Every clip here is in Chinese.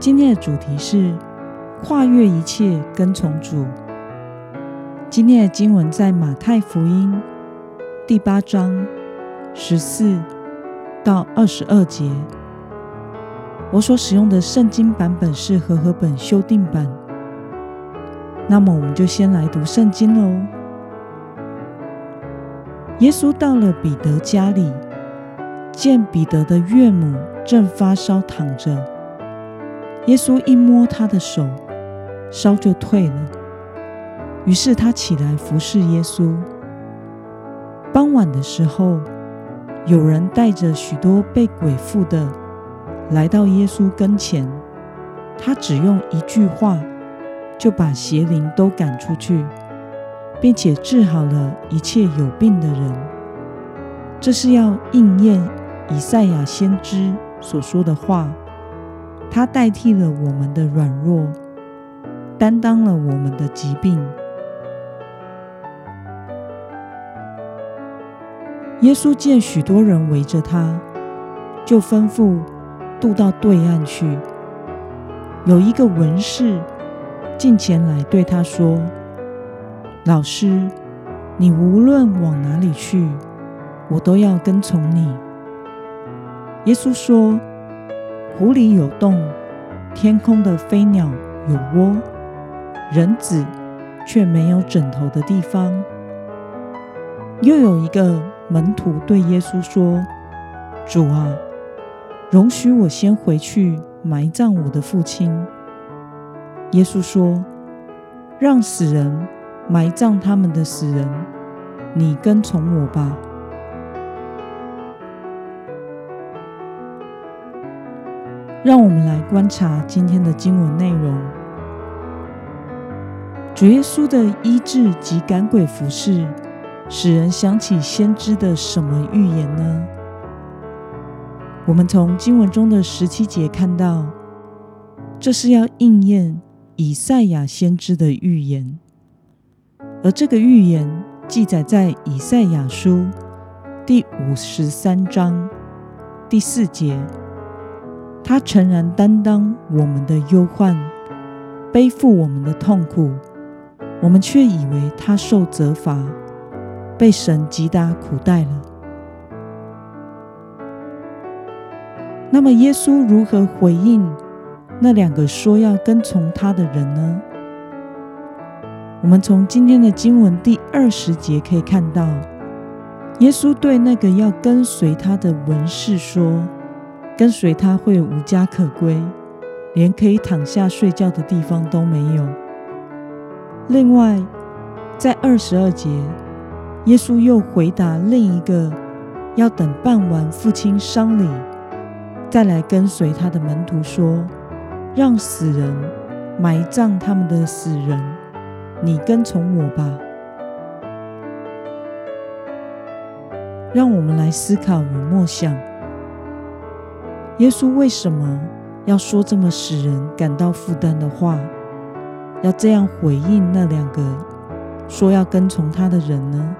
今天的主题是跨越一切跟从主。今天的经文在马太福音第八章十四到二十二节。我所使用的圣经版本是和合本修订版。那么，我们就先来读圣经喽。耶稣到了彼得家里，见彼得的岳母正发烧躺着。耶稣一摸他的手，烧就退了。于是他起来服侍耶稣。傍晚的时候，有人带着许多被鬼附的来到耶稣跟前，他只用一句话就把邪灵都赶出去，并且治好了一切有病的人。这是要应验以赛亚先知所说的话。他代替了我们的软弱，担当了我们的疾病。耶稣见许多人围着他，就吩咐渡到对岸去。有一个文士进前来对他说：“老师，你无论往哪里去，我都要跟从你。”耶稣说。湖里有洞，天空的飞鸟有窝，人子却没有枕头的地方。又有一个门徒对耶稣说：“主啊，容许我先回去埋葬我的父亲。”耶稣说：“让死人埋葬他们的死人，你跟从我吧。”让我们来观察今天的经文内容。主耶稣的医治及赶鬼服饰，使人想起先知的什么预言呢？我们从经文中的十七节看到，这是要应验以赛亚先知的预言，而这个预言记载在以赛亚书第五十三章第四节。他诚然担当我们的忧患，背负我们的痛苦，我们却以为他受责罚，被神击打苦待了。那么，耶稣如何回应那两个说要跟从他的人呢？我们从今天的经文第二十节可以看到，耶稣对那个要跟随他的文士说。跟随他会无家可归，连可以躺下睡觉的地方都没有。另外，在二十二节，耶稣又回答另一个要等办完父亲丧礼再来跟随他的门徒说：“让死人埋葬他们的死人，你跟从我吧。”让我们来思考与默想。耶稣为什么要说这么使人感到负担的话？要这样回应那两个说要跟从他的人呢？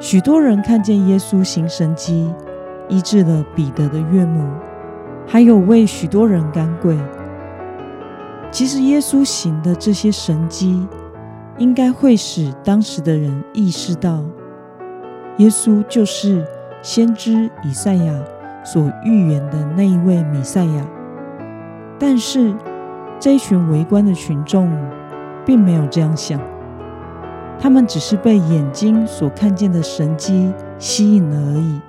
许多人看见耶稣行神迹，医治了彼得的岳母，还有为许多人赶鬼。其实，耶稣行的这些神迹，应该会使当时的人意识到，耶稣就是。先知以赛亚所预言的那一位弥赛亚，但是这一群围观的群众并没有这样想，他们只是被眼睛所看见的神迹吸引了而已。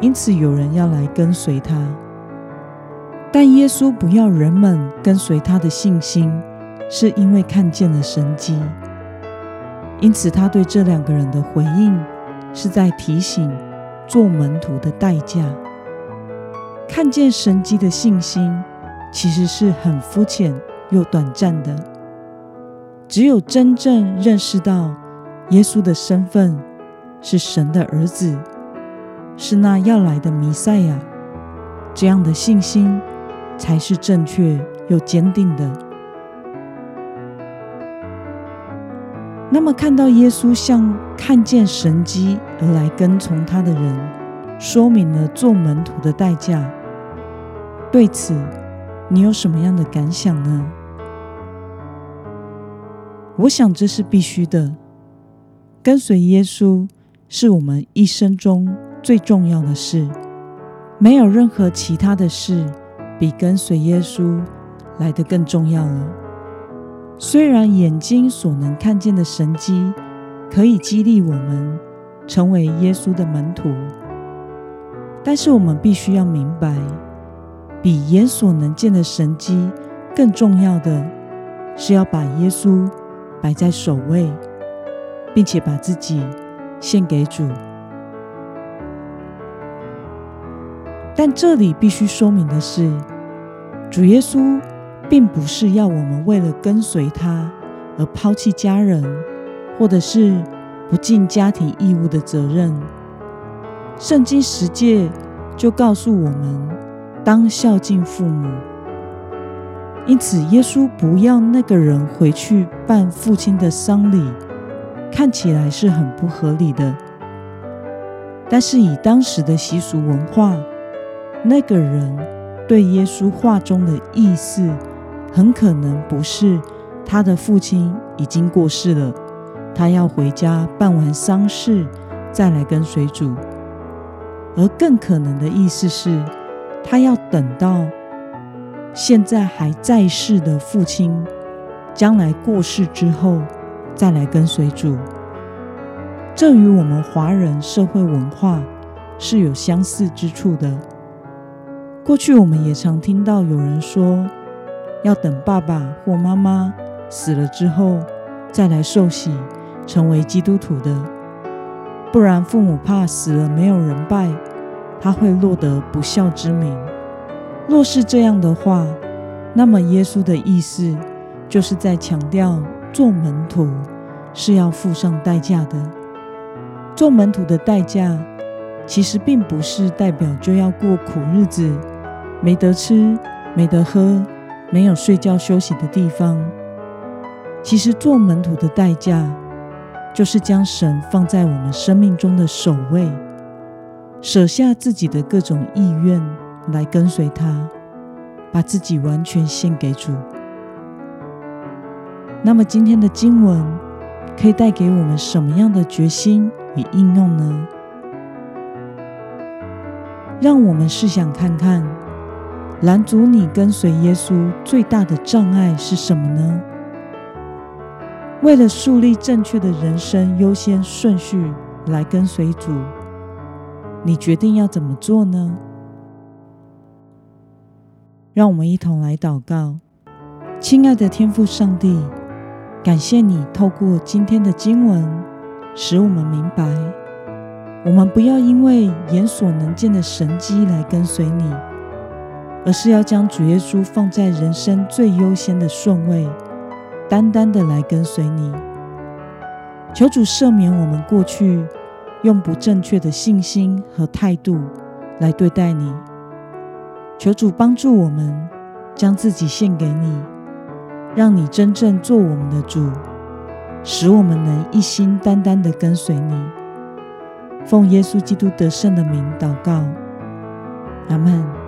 因此，有人要来跟随他，但耶稣不要人们跟随他的信心，是因为看见了神迹。因此，他对这两个人的回应是在提醒。做门徒的代价。看见神迹的信心，其实是很肤浅又短暂的。只有真正认识到耶稣的身份是神的儿子，是那要来的弥赛亚，这样的信心才是正确又坚定的。那么，看到耶稣向看见神迹而来跟从他的人，说明了做门徒的代价。对此，你有什么样的感想呢？我想这是必须的。跟随耶稣是我们一生中最重要的事，没有任何其他的事比跟随耶稣来得更重要了。虽然眼睛所能看见的神迹可以激励我们成为耶稣的门徒，但是我们必须要明白，比眼所能见的神迹更重要的是要把耶稣。摆在首位，并且把自己献给主。但这里必须说明的是，主耶稣并不是要我们为了跟随他而抛弃家人，或者是不尽家庭义务的责任。圣经十诫就告诉我们，当孝敬父母。因此，耶稣不要那个人回去办父亲的丧礼，看起来是很不合理的。但是，以当时的习俗文化，那个人对耶稣话中的意思，很可能不是他的父亲已经过世了，他要回家办完丧事再来跟随主，而更可能的意思是，他要等到。现在还在世的父亲，将来过世之后再来跟随主，这与我们华人社会文化是有相似之处的。过去我们也常听到有人说，要等爸爸或妈妈死了之后再来受洗，成为基督徒的，不然父母怕死了没有人拜，他会落得不孝之名。若是这样的话，那么耶稣的意思就是在强调，做门徒是要付上代价的。做门徒的代价，其实并不是代表就要过苦日子，没得吃、没得喝、没有睡觉休息的地方。其实做门徒的代价，就是将神放在我们生命中的首位，舍下自己的各种意愿。来跟随他，把自己完全献给主。那么今天的经文可以带给我们什么样的决心与应用呢？让我们试想看看，拦阻你跟随耶稣最大的障碍是什么呢？为了树立正确的人生优先顺序来跟随主，你决定要怎么做呢？让我们一同来祷告，亲爱的天父上帝，感谢你透过今天的经文，使我们明白，我们不要因为眼所能见的神迹来跟随你，而是要将主耶稣放在人生最优先的顺位，单单的来跟随你。求主赦免我们过去用不正确的信心和态度来对待你。求主帮助我们，将自己献给你，让你真正做我们的主，使我们能一心单单的跟随你。奉耶稣基督得胜的名祷告，阿门。